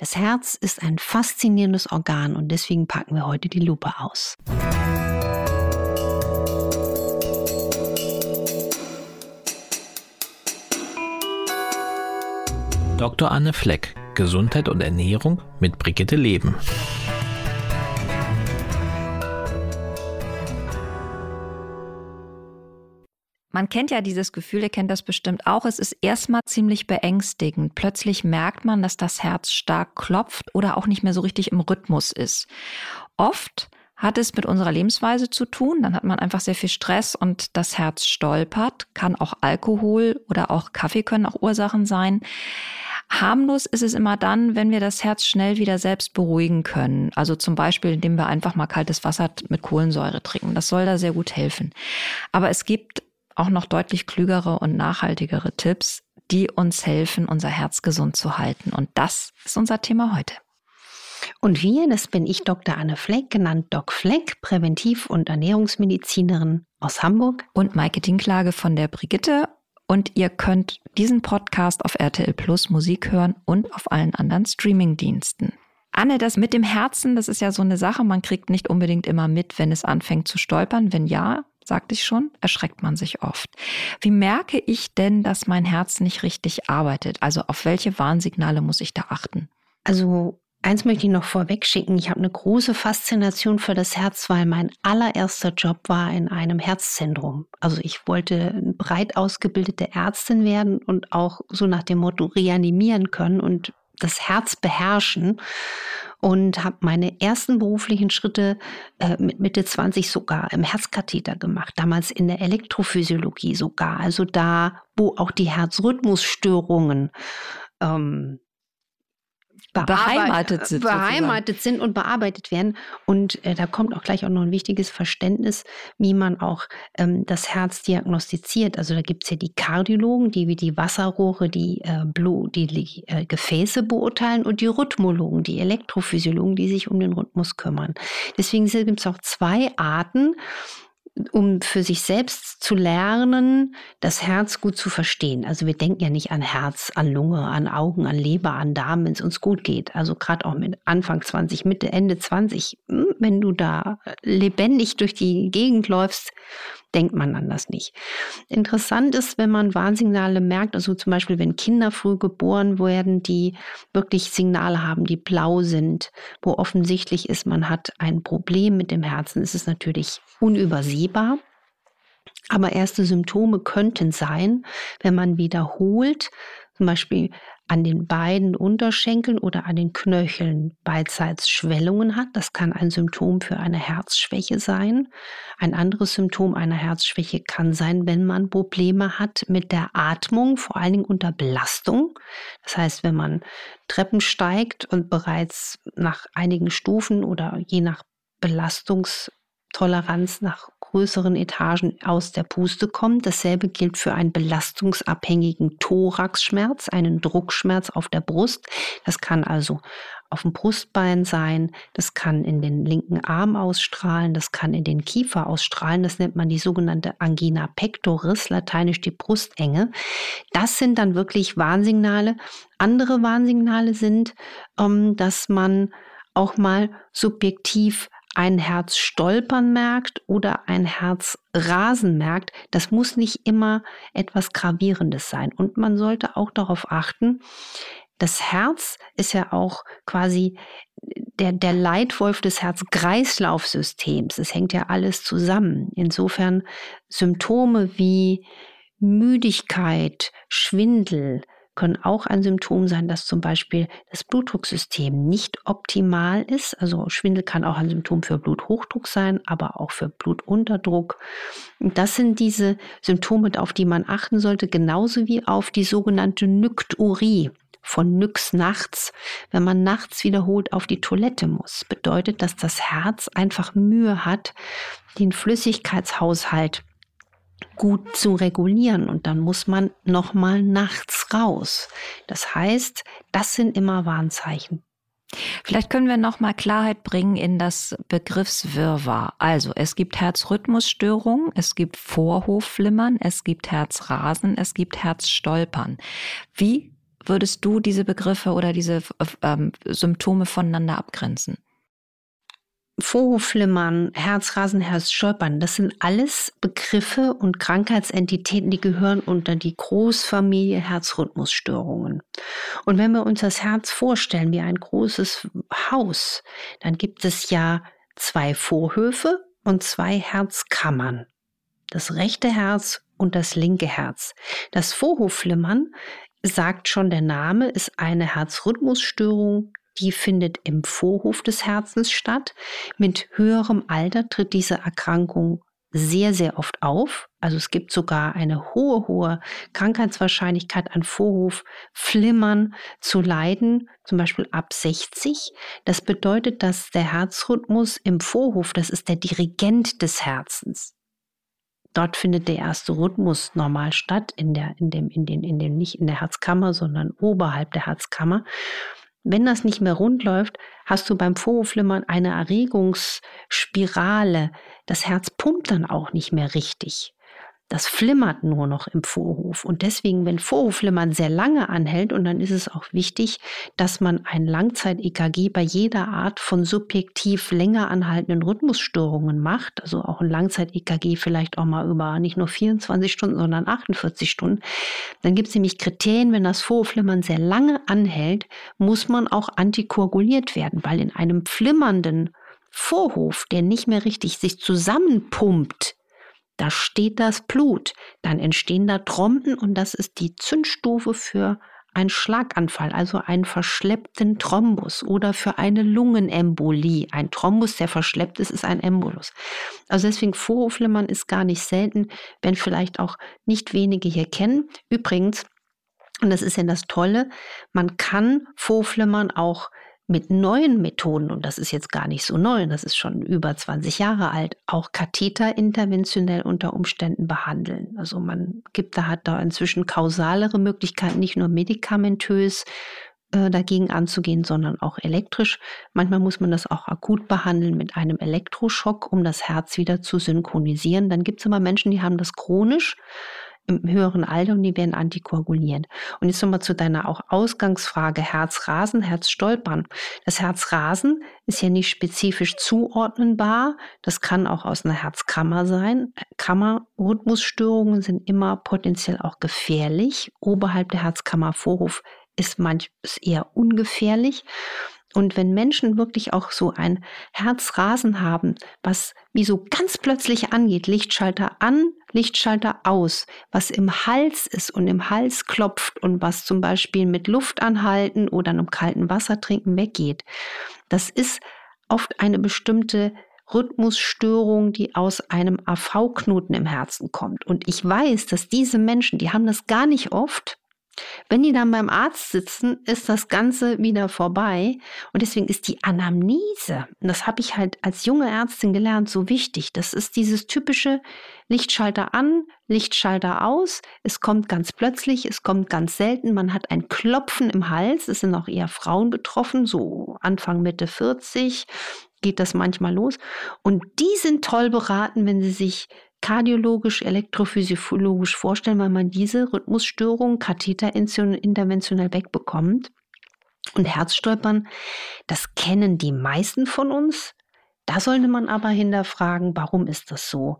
Das Herz ist ein faszinierendes Organ und deswegen packen wir heute die Lupe aus. Dr. Anne Fleck, Gesundheit und Ernährung mit Brigitte Leben. Man kennt ja dieses Gefühl, ihr kennt das bestimmt auch. Es ist erstmal ziemlich beängstigend. Plötzlich merkt man, dass das Herz stark klopft oder auch nicht mehr so richtig im Rhythmus ist. Oft hat es mit unserer Lebensweise zu tun. Dann hat man einfach sehr viel Stress und das Herz stolpert. Kann auch Alkohol oder auch Kaffee können auch Ursachen sein. Harmlos ist es immer dann, wenn wir das Herz schnell wieder selbst beruhigen können. Also zum Beispiel, indem wir einfach mal kaltes Wasser mit Kohlensäure trinken. Das soll da sehr gut helfen. Aber es gibt auch noch deutlich klügere und nachhaltigere Tipps, die uns helfen, unser Herz gesund zu halten. Und das ist unser Thema heute. Und wir, das bin ich, Dr. Anne Fleck, genannt Doc Fleck, Präventiv- und Ernährungsmedizinerin aus Hamburg. Und Maike Dinklage von der Brigitte. Und ihr könnt diesen Podcast auf RTL Plus Musik hören und auf allen anderen Streamingdiensten. Anne, das mit dem Herzen, das ist ja so eine Sache, man kriegt nicht unbedingt immer mit, wenn es anfängt zu stolpern. Wenn ja, sagte ich schon, erschreckt man sich oft. Wie merke ich denn, dass mein Herz nicht richtig arbeitet? Also auf welche Warnsignale muss ich da achten? Also Eins möchte ich noch vorweg schicken. Ich habe eine große Faszination für das Herz, weil mein allererster Job war in einem Herzzentrum. Also ich wollte eine breit ausgebildete Ärztin werden und auch so nach dem Motto reanimieren können und das Herz beherrschen und habe meine ersten beruflichen Schritte äh, mit Mitte 20 sogar im Herzkatheter gemacht, damals in der Elektrophysiologie sogar, also da, wo auch die Herzrhythmusstörungen ähm, beheimatet sind. Beheimatet sind und bearbeitet werden. Und äh, da kommt auch gleich auch noch ein wichtiges Verständnis, wie man auch ähm, das Herz diagnostiziert. Also da gibt es ja die Kardiologen, die wie die Wasserrohre, die, äh, Blut, die, die äh, Gefäße beurteilen und die Rhythmologen, die Elektrophysiologen, die sich um den Rhythmus kümmern. Deswegen gibt es auch zwei Arten, um für sich selbst zu lernen, das Herz gut zu verstehen. Also wir denken ja nicht an Herz, an Lunge, an Augen, an Leber, an Darm, wenn es uns gut geht. Also gerade auch mit Anfang 20, Mitte, Ende 20, hm, wenn du da lebendig durch die Gegend läufst, denkt man an das nicht. Interessant ist, wenn man Warnsignale merkt, also zum Beispiel, wenn Kinder früh geboren werden, die wirklich Signale haben, die blau sind, wo offensichtlich ist, man hat ein Problem mit dem Herzen, ist es natürlich unübersehbar. Aber erste Symptome könnten sein, wenn man wiederholt, zum Beispiel an den beiden Unterschenkeln oder an den Knöcheln beidseits Schwellungen hat. Das kann ein Symptom für eine Herzschwäche sein. Ein anderes Symptom einer Herzschwäche kann sein, wenn man Probleme hat mit der Atmung, vor allen Dingen unter Belastung. Das heißt, wenn man Treppen steigt und bereits nach einigen Stufen oder je nach Belastungstoleranz nach größeren Etagen aus der Puste kommt. Dasselbe gilt für einen belastungsabhängigen Thoraxschmerz, einen Druckschmerz auf der Brust. Das kann also auf dem Brustbein sein, das kann in den linken Arm ausstrahlen, das kann in den Kiefer ausstrahlen, das nennt man die sogenannte Angina pectoris, lateinisch die Brustenge. Das sind dann wirklich Warnsignale. Andere Warnsignale sind, ähm, dass man auch mal subjektiv ein Herz stolpern merkt oder ein Herz rasen merkt, das muss nicht immer etwas Gravierendes sein. Und man sollte auch darauf achten, das Herz ist ja auch quasi der, der Leitwolf des Herz-Kreislauf-Systems. Es hängt ja alles zusammen. Insofern Symptome wie Müdigkeit, Schwindel, können auch ein Symptom sein, dass zum Beispiel das Blutdrucksystem nicht optimal ist. Also Schwindel kann auch ein Symptom für Bluthochdruck sein, aber auch für Blutunterdruck. Das sind diese Symptome, auf die man achten sollte, genauso wie auf die sogenannte Nykturie von Nyx nachts, wenn man nachts wiederholt auf die Toilette muss, bedeutet, dass das Herz einfach Mühe hat, den Flüssigkeitshaushalt gut zu regulieren und dann muss man noch mal nachts raus. Das heißt, das sind immer Warnzeichen. Vielleicht können wir noch mal Klarheit bringen in das Begriffswirrwarr. Also, es gibt Herzrhythmusstörungen, es gibt Vorhofflimmern, es gibt Herzrasen, es gibt Herzstolpern. Wie würdest du diese Begriffe oder diese ähm, Symptome voneinander abgrenzen? Vorhofflimmern, Herzrasen, Herzstolpern, das sind alles Begriffe und Krankheitsentitäten, die gehören unter die Großfamilie Herzrhythmusstörungen. Und wenn wir uns das Herz vorstellen wie ein großes Haus, dann gibt es ja zwei Vorhöfe und zwei Herzkammern. Das rechte Herz und das linke Herz. Das Vorhofflimmern sagt schon der Name, ist eine Herzrhythmusstörung, die findet im Vorhof des Herzens statt. Mit höherem Alter tritt diese Erkrankung sehr, sehr oft auf. Also es gibt sogar eine hohe, hohe Krankheitswahrscheinlichkeit an Vorhofflimmern zu leiden, zum Beispiel ab 60. Das bedeutet, dass der Herzrhythmus im Vorhof, das ist der Dirigent des Herzens. Dort findet der erste Rhythmus normal statt, in der, in dem, in den, in dem, nicht in der Herzkammer, sondern oberhalb der Herzkammer. Wenn das nicht mehr rund läuft, hast du beim Vorhofflimmern eine Erregungsspirale. Das Herz pumpt dann auch nicht mehr richtig. Das flimmert nur noch im Vorhof. Und deswegen, wenn Vorhofflimmern sehr lange anhält, und dann ist es auch wichtig, dass man ein Langzeit-EKG bei jeder Art von subjektiv länger anhaltenden Rhythmusstörungen macht, also auch ein Langzeit-EKG vielleicht auch mal über nicht nur 24 Stunden, sondern 48 Stunden, dann gibt es nämlich Kriterien, wenn das Vorhofflimmern sehr lange anhält, muss man auch antikoaguliert werden, weil in einem flimmernden Vorhof, der nicht mehr richtig sich zusammenpumpt, da steht das Blut, dann entstehen da Trompen und das ist die Zündstufe für einen Schlaganfall, also einen verschleppten Thrombus oder für eine Lungenembolie. Ein Thrombus, der verschleppt ist, ist ein Embolus. Also deswegen Vorhofflimmern ist gar nicht selten, wenn vielleicht auch nicht wenige hier kennen. Übrigens, und das ist ja das Tolle, man kann Vorhofflimmern auch mit neuen Methoden, und das ist jetzt gar nicht so neu, das ist schon über 20 Jahre alt, auch Katheter interventionell unter Umständen behandeln. Also man gibt da, hat da inzwischen kausalere Möglichkeiten, nicht nur medikamentös äh, dagegen anzugehen, sondern auch elektrisch. Manchmal muss man das auch akut behandeln mit einem Elektroschock, um das Herz wieder zu synchronisieren. Dann gibt es aber Menschen, die haben das chronisch im höheren Alter und die werden antikoaguliert. Und jetzt nochmal zu deiner auch Ausgangsfrage Herzrasen, Herzstolpern. Das Herzrasen ist ja nicht spezifisch zuordnenbar. Das kann auch aus einer Herzkammer sein. Kammerrhythmusstörungen sind immer potenziell auch gefährlich. Oberhalb der Herzkammervorhof ist manchmal eher ungefährlich. Und wenn Menschen wirklich auch so ein Herzrasen haben, was wie so ganz plötzlich angeht, Lichtschalter an, Lichtschalter aus, was im Hals ist und im Hals klopft und was zum Beispiel mit Luft anhalten oder einem kalten Wasser trinken weggeht, das ist oft eine bestimmte Rhythmusstörung, die aus einem AV-Knoten im Herzen kommt. Und ich weiß, dass diese Menschen, die haben das gar nicht oft, wenn die dann beim Arzt sitzen, ist das Ganze wieder vorbei. Und deswegen ist die Anamnese, und das habe ich halt als junge Ärztin gelernt, so wichtig. Das ist dieses typische Lichtschalter an, Lichtschalter aus. Es kommt ganz plötzlich, es kommt ganz selten. Man hat ein Klopfen im Hals. Es sind auch eher Frauen betroffen, so Anfang, Mitte 40 geht das manchmal los. Und die sind toll beraten, wenn sie sich kardiologisch, elektrophysiologisch vorstellen, weil man diese Rhythmusstörung katheterinterventionell wegbekommt. Und Herzstolpern, das kennen die meisten von uns. Da sollte man aber hinterfragen, warum ist das so?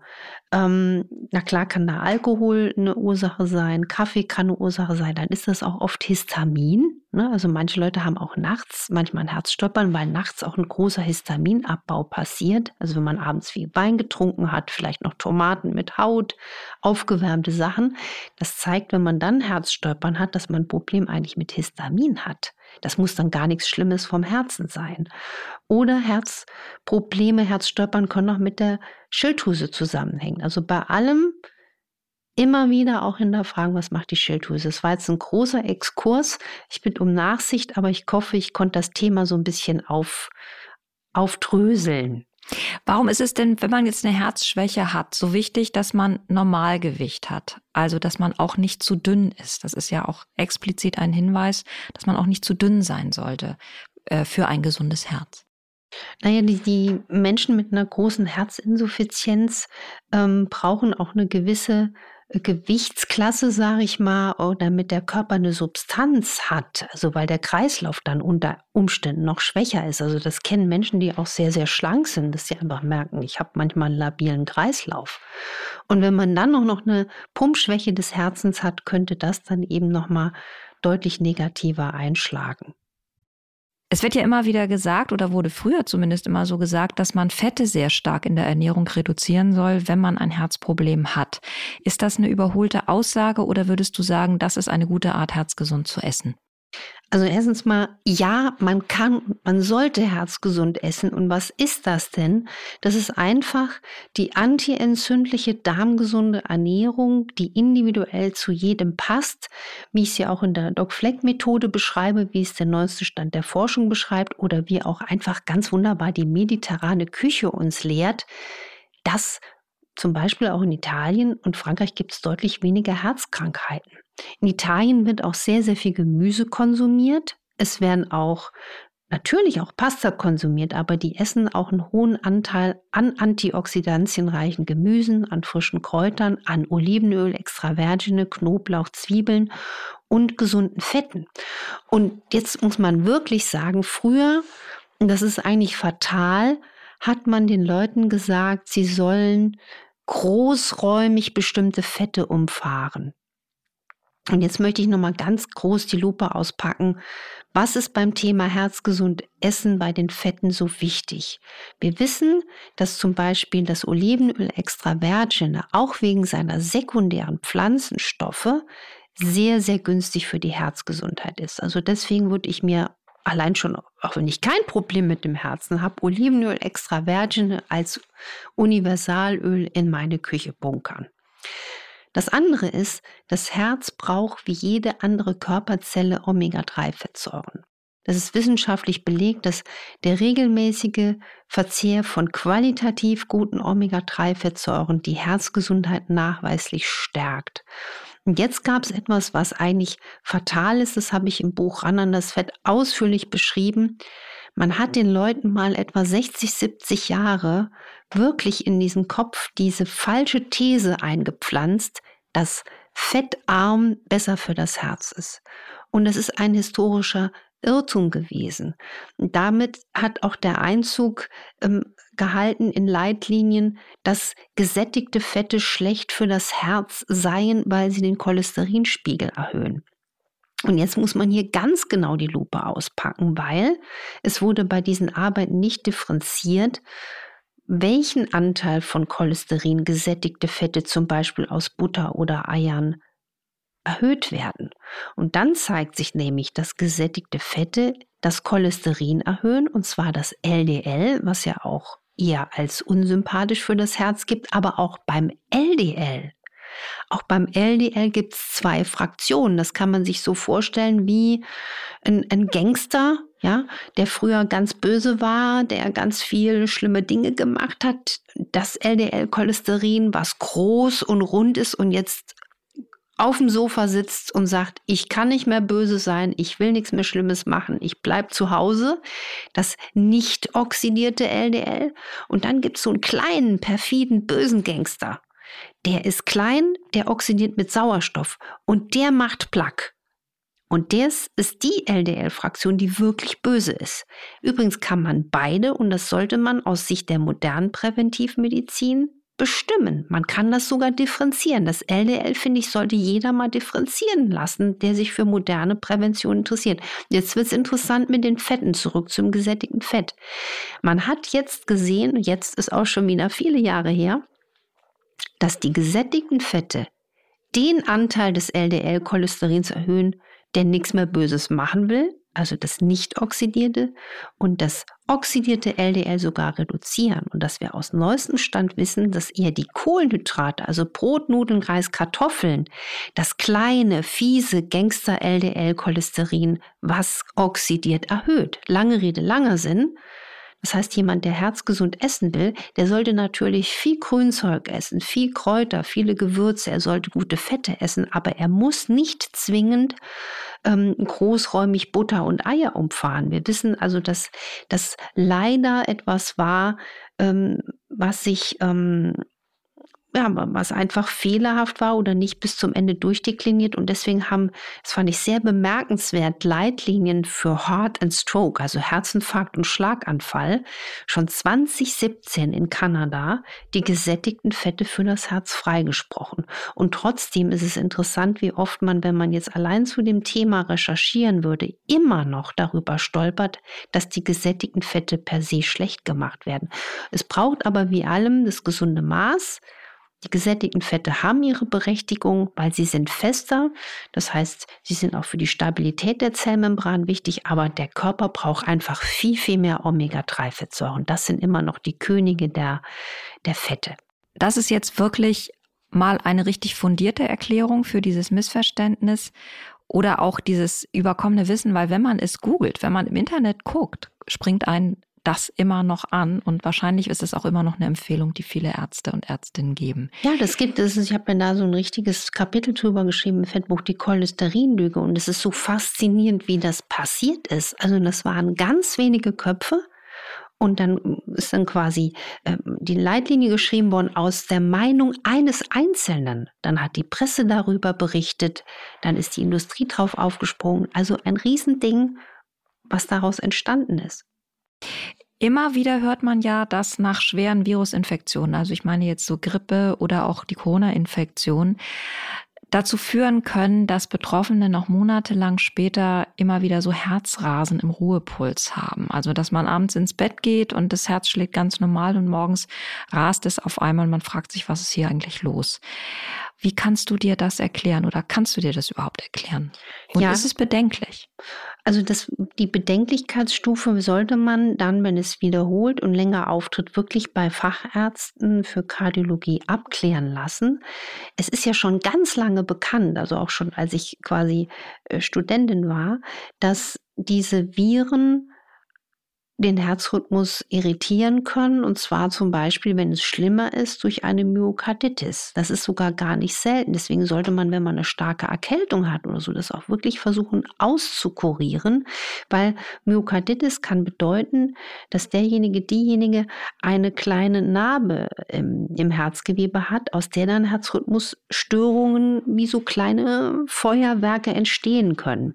Ähm, na klar kann da Alkohol eine Ursache sein, Kaffee kann eine Ursache sein, dann ist das auch oft Histamin. Ne? Also manche Leute haben auch nachts manchmal ein Herzstoppern, weil nachts auch ein großer Histaminabbau passiert. Also wenn man abends viel Wein getrunken hat, vielleicht noch Tomaten mit Haut, aufgewärmte Sachen. Das zeigt, wenn man dann Herzstolpern hat, dass man ein Problem eigentlich mit Histamin hat. Das muss dann gar nichts Schlimmes vom Herzen sein. Oder Herzprobleme, Herzstolpern können auch mit der Schilddrüse zusammenhängen. Also bei allem immer wieder auch hinterfragen, was macht die Schilddrüse. Das war jetzt ein großer Exkurs. Ich bitte um Nachsicht, aber ich hoffe, ich konnte das Thema so ein bisschen auf, aufdröseln. Warum ist es denn, wenn man jetzt eine Herzschwäche hat, so wichtig, dass man Normalgewicht hat? Also, dass man auch nicht zu dünn ist. Das ist ja auch explizit ein Hinweis, dass man auch nicht zu dünn sein sollte äh, für ein gesundes Herz. Naja, die, die Menschen mit einer großen Herzinsuffizienz ähm, brauchen auch eine gewisse Gewichtsklasse, sage ich mal, oder damit der Körper eine Substanz hat, also weil der Kreislauf dann unter Umständen noch schwächer ist. Also das kennen Menschen, die auch sehr, sehr schlank sind, dass sie einfach merken, ich habe manchmal einen labilen Kreislauf. Und wenn man dann auch noch eine Pumpschwäche des Herzens hat, könnte das dann eben nochmal deutlich negativer einschlagen. Es wird ja immer wieder gesagt oder wurde früher zumindest immer so gesagt, dass man Fette sehr stark in der Ernährung reduzieren soll, wenn man ein Herzproblem hat. Ist das eine überholte Aussage oder würdest du sagen, das ist eine gute Art, herzgesund zu essen? Also erstens mal, ja, man kann, man sollte herzgesund essen. Und was ist das denn? Das ist einfach die antientzündliche, darmgesunde Ernährung, die individuell zu jedem passt, wie ich sie auch in der Doc-Fleck-Methode beschreibe, wie es der neueste Stand der Forschung beschreibt oder wie auch einfach ganz wunderbar die mediterrane Küche uns lehrt. Das zum Beispiel auch in Italien und Frankreich gibt es deutlich weniger Herzkrankheiten. In Italien wird auch sehr, sehr viel Gemüse konsumiert. Es werden auch natürlich auch Pasta konsumiert, aber die essen auch einen hohen Anteil an antioxidantienreichen Gemüsen, an frischen Kräutern, an Olivenöl, Extravergine, Knoblauch, Zwiebeln und gesunden Fetten. Und jetzt muss man wirklich sagen, früher, das ist eigentlich fatal, hat man den Leuten gesagt, sie sollen großräumig bestimmte Fette umfahren. Und jetzt möchte ich nochmal ganz groß die Lupe auspacken. Was ist beim Thema herzgesund Essen bei den Fetten so wichtig? Wir wissen, dass zum Beispiel das Olivenöl extra virgin auch wegen seiner sekundären Pflanzenstoffe sehr, sehr günstig für die Herzgesundheit ist. Also deswegen würde ich mir allein schon, auch wenn ich kein Problem mit dem Herzen habe, Olivenöl extra virgin als Universalöl in meine Küche bunkern. Das andere ist, das Herz braucht wie jede andere Körperzelle Omega-3-Fettsäuren. Das ist wissenschaftlich belegt, dass der regelmäßige Verzehr von qualitativ guten Omega-3-Fettsäuren die Herzgesundheit nachweislich stärkt. Und jetzt gab es etwas, was eigentlich fatal ist, das habe ich im Buch Ran an das Fett ausführlich beschrieben. Man hat den Leuten mal etwa 60, 70 Jahre wirklich in diesen Kopf diese falsche These eingepflanzt, dass fettarm besser für das Herz ist. Und das ist ein historischer Irrtum gewesen. Und damit hat auch der Einzug ähm, gehalten in Leitlinien, dass gesättigte Fette schlecht für das Herz seien, weil sie den Cholesterinspiegel erhöhen. Und jetzt muss man hier ganz genau die Lupe auspacken, weil es wurde bei diesen Arbeiten nicht differenziert, welchen Anteil von Cholesterin gesättigte Fette zum Beispiel aus Butter oder Eiern erhöht werden. Und dann zeigt sich nämlich, dass gesättigte Fette das Cholesterin erhöhen, und zwar das LDL, was ja auch eher als unsympathisch für das Herz gibt, aber auch beim LDL. Auch beim LDL gibt es zwei Fraktionen. Das kann man sich so vorstellen wie ein, ein Gangster, ja, der früher ganz böse war, der ganz viele schlimme Dinge gemacht hat. Das LDL-Cholesterin, was groß und rund ist und jetzt auf dem Sofa sitzt und sagt, ich kann nicht mehr böse sein, ich will nichts mehr Schlimmes machen, ich bleib zu Hause, das nicht oxidierte LDL. Und dann gibt es so einen kleinen, perfiden, bösen Gangster. Der ist klein, der oxidiert mit Sauerstoff und der macht Plaque. Und das ist die LDL-Fraktion, die wirklich böse ist. Übrigens kann man beide, und das sollte man aus Sicht der modernen Präventivmedizin bestimmen. Man kann das sogar differenzieren. Das LDL, finde ich, sollte jeder mal differenzieren lassen, der sich für moderne Prävention interessiert. Jetzt wird es interessant mit den Fetten, zurück zum gesättigten Fett. Man hat jetzt gesehen, jetzt ist auch schon wieder viele Jahre her, dass die gesättigten Fette den Anteil des LDL-Cholesterins erhöhen, der nichts mehr Böses machen will, also das nicht oxidierte, und das oxidierte LDL sogar reduzieren. Und dass wir aus neuestem Stand wissen, dass eher die Kohlenhydrate, also Brot, Nudeln, Reis, Kartoffeln, das kleine, fiese Gangster-LDL-Cholesterin, was oxidiert, erhöht. Lange Rede, langer Sinn. Das heißt, jemand, der herzgesund essen will, der sollte natürlich viel Grünzeug essen, viel Kräuter, viele Gewürze, er sollte gute Fette essen, aber er muss nicht zwingend ähm, großräumig Butter und Eier umfahren. Wir wissen also, dass das leider etwas war, ähm, was sich ähm, ja, was einfach fehlerhaft war oder nicht bis zum Ende durchdekliniert. Und deswegen haben, das fand ich sehr bemerkenswert, Leitlinien für Heart and Stroke, also Herzinfarkt und Schlaganfall, schon 2017 in Kanada die gesättigten Fette für das Herz freigesprochen. Und trotzdem ist es interessant, wie oft man, wenn man jetzt allein zu dem Thema recherchieren würde, immer noch darüber stolpert, dass die gesättigten Fette per se schlecht gemacht werden. Es braucht aber wie allem das gesunde Maß, die gesättigten Fette haben ihre Berechtigung, weil sie sind fester. Das heißt, sie sind auch für die Stabilität der Zellmembran wichtig, aber der Körper braucht einfach viel, viel mehr Omega-3-Fettsäuren. Das sind immer noch die Könige der, der Fette. Das ist jetzt wirklich mal eine richtig fundierte Erklärung für dieses Missverständnis oder auch dieses überkommene Wissen, weil wenn man es googelt, wenn man im Internet guckt, springt ein das immer noch an und wahrscheinlich ist es auch immer noch eine Empfehlung, die viele Ärzte und Ärztinnen geben. Ja, das gibt es. Ich habe mir da so ein richtiges Kapitel drüber geschrieben im Fettbuch Die Cholesterinlüge und es ist so faszinierend, wie das passiert ist. Also das waren ganz wenige Köpfe und dann ist dann quasi äh, die Leitlinie geschrieben worden aus der Meinung eines Einzelnen. Dann hat die Presse darüber berichtet, dann ist die Industrie drauf aufgesprungen. Also ein Riesending, was daraus entstanden ist. Immer wieder hört man ja, dass nach schweren Virusinfektionen, also ich meine jetzt so Grippe oder auch die Corona-Infektion, dazu führen können, dass Betroffene noch monatelang später immer wieder so Herzrasen im Ruhepuls haben. Also dass man abends ins Bett geht und das Herz schlägt ganz normal und morgens rast es auf einmal und man fragt sich, was ist hier eigentlich los? Wie kannst du dir das erklären oder kannst du dir das überhaupt erklären? Und ja. ist es bedenklich? Also das, die Bedenklichkeitsstufe sollte man dann, wenn es wiederholt und länger auftritt, wirklich bei Fachärzten für Kardiologie abklären lassen. Es ist ja schon ganz lange bekannt, also auch schon als ich quasi äh, Studentin war, dass diese Viren den Herzrhythmus irritieren können, und zwar zum Beispiel, wenn es schlimmer ist, durch eine Myokarditis. Das ist sogar gar nicht selten. Deswegen sollte man, wenn man eine starke Erkältung hat oder so, das auch wirklich versuchen auszukurieren, weil Myokarditis kann bedeuten, dass derjenige, diejenige eine kleine Narbe im, im Herzgewebe hat, aus der dann Herzrhythmusstörungen wie so kleine Feuerwerke entstehen können.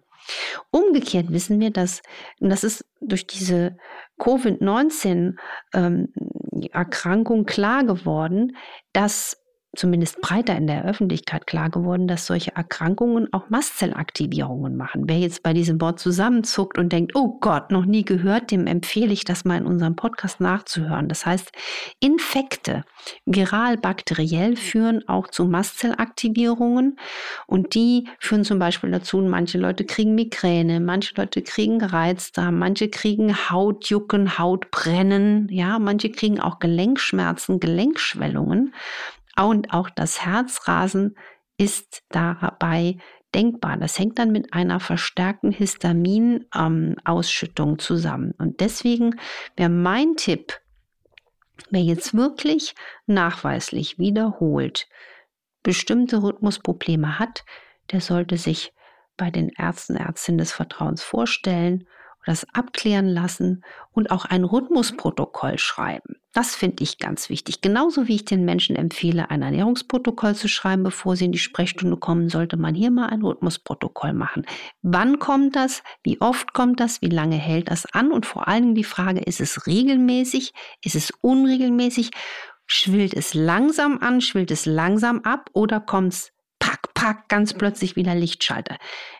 Umgekehrt wissen wir, dass, und das ist durch diese Covid-19-Erkrankung ähm, klar geworden, dass zumindest breiter in der Öffentlichkeit klar geworden, dass solche Erkrankungen auch Mastzellaktivierungen machen. Wer jetzt bei diesem Wort zusammenzuckt und denkt, oh Gott, noch nie gehört, dem empfehle ich das mal in unserem Podcast nachzuhören. Das heißt, Infekte, viral bakteriell, führen auch zu Mastzellaktivierungen und die führen zum Beispiel dazu, manche Leute kriegen Migräne, manche Leute kriegen Reizdarm, manche kriegen Hautjucken, Hautbrennen, ja, manche kriegen auch Gelenkschmerzen, Gelenkschwellungen. Und auch das Herzrasen ist dabei denkbar. Das hängt dann mit einer verstärkten Histaminausschüttung ähm, zusammen. Und deswegen wäre mein Tipp, wer jetzt wirklich nachweislich wiederholt bestimmte Rhythmusprobleme hat, der sollte sich bei den Ärzten, Ärztinnen des Vertrauens vorstellen das abklären lassen und auch ein Rhythmusprotokoll schreiben. Das finde ich ganz wichtig. Genauso wie ich den Menschen empfehle, ein Ernährungsprotokoll zu schreiben, bevor sie in die Sprechstunde kommen, sollte man hier mal ein Rhythmusprotokoll machen. Wann kommt das? Wie oft kommt das? Wie lange hält das an? Und vor allen Dingen die Frage, ist es regelmäßig? Ist es unregelmäßig? Schwillt es langsam an? Schwillt es langsam ab? Oder kommt es pack, ganz plötzlich wieder Lichtschalter.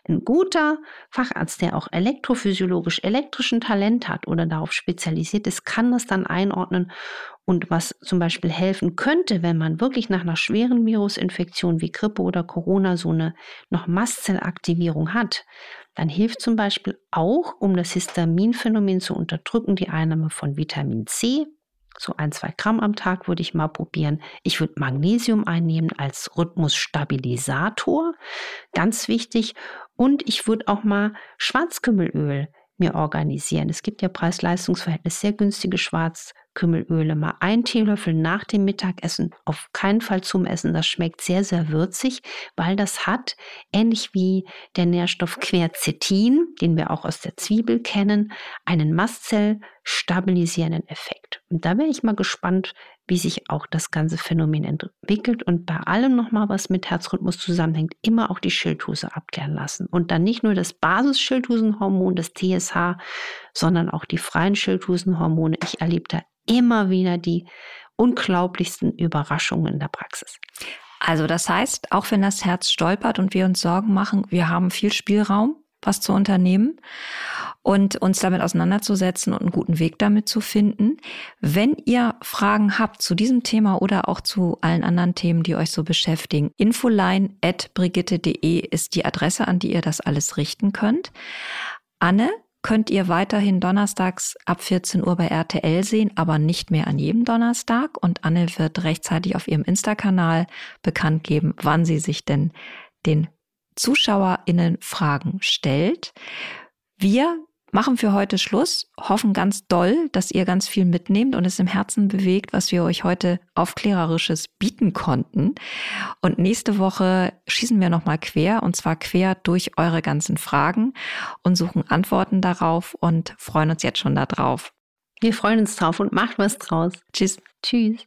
Ein guter Facharzt, der auch elektrophysiologisch elektrischen Talent hat oder darauf spezialisiert ist, kann das dann einordnen. Und was zum Beispiel helfen könnte, wenn man wirklich nach einer schweren Virusinfektion wie Grippe oder Corona so eine noch Mastzellaktivierung hat, dann hilft zum Beispiel auch, um das Histaminphänomen zu unterdrücken, die Einnahme von Vitamin C, so ein, zwei Gramm am Tag würde ich mal probieren. Ich würde Magnesium einnehmen als Rhythmusstabilisator, ganz wichtig. Und ich würde auch mal Schwarzkümmelöl mir organisieren. Es gibt ja Preis-Leistungs-Verhältnis sehr günstige Schwarzkümmelöl. Kümmelöle mal ein Teelöffel nach dem Mittagessen, auf keinen Fall zum Essen. Das schmeckt sehr, sehr würzig, weil das hat, ähnlich wie der Nährstoff Quercetin, den wir auch aus der Zwiebel kennen, einen Mastzell stabilisierenden Effekt. Und da bin ich mal gespannt, wie sich auch das ganze Phänomen entwickelt und bei allem nochmal, was mit Herzrhythmus zusammenhängt, immer auch die Schilddrüse abklären lassen. Und dann nicht nur das Basisschilddrüsenhormon, das TSH, sondern auch die freien Schilddrüsenhormone. Ich erlebe da immer wieder die unglaublichsten Überraschungen in der Praxis. Also das heißt, auch wenn das Herz stolpert und wir uns Sorgen machen, wir haben viel Spielraum, was zu unternehmen und uns damit auseinanderzusetzen und einen guten Weg damit zu finden. Wenn ihr Fragen habt zu diesem Thema oder auch zu allen anderen Themen, die euch so beschäftigen, infoline.brigitte.de ist die Adresse, an die ihr das alles richten könnt. Anne könnt ihr weiterhin donnerstags ab 14 Uhr bei RTL sehen, aber nicht mehr an jedem Donnerstag. Und Anne wird rechtzeitig auf ihrem Insta-Kanal bekannt geben, wann sie sich denn den ZuschauerInnen Fragen stellt. Wir machen für heute Schluss, hoffen ganz doll, dass ihr ganz viel mitnehmt und es im Herzen bewegt, was wir euch heute aufklärerisches bieten konnten. Und nächste Woche schießen wir nochmal quer und zwar quer durch eure ganzen Fragen und suchen Antworten darauf und freuen uns jetzt schon darauf. Wir freuen uns drauf und macht was draus. Tschüss. Tschüss.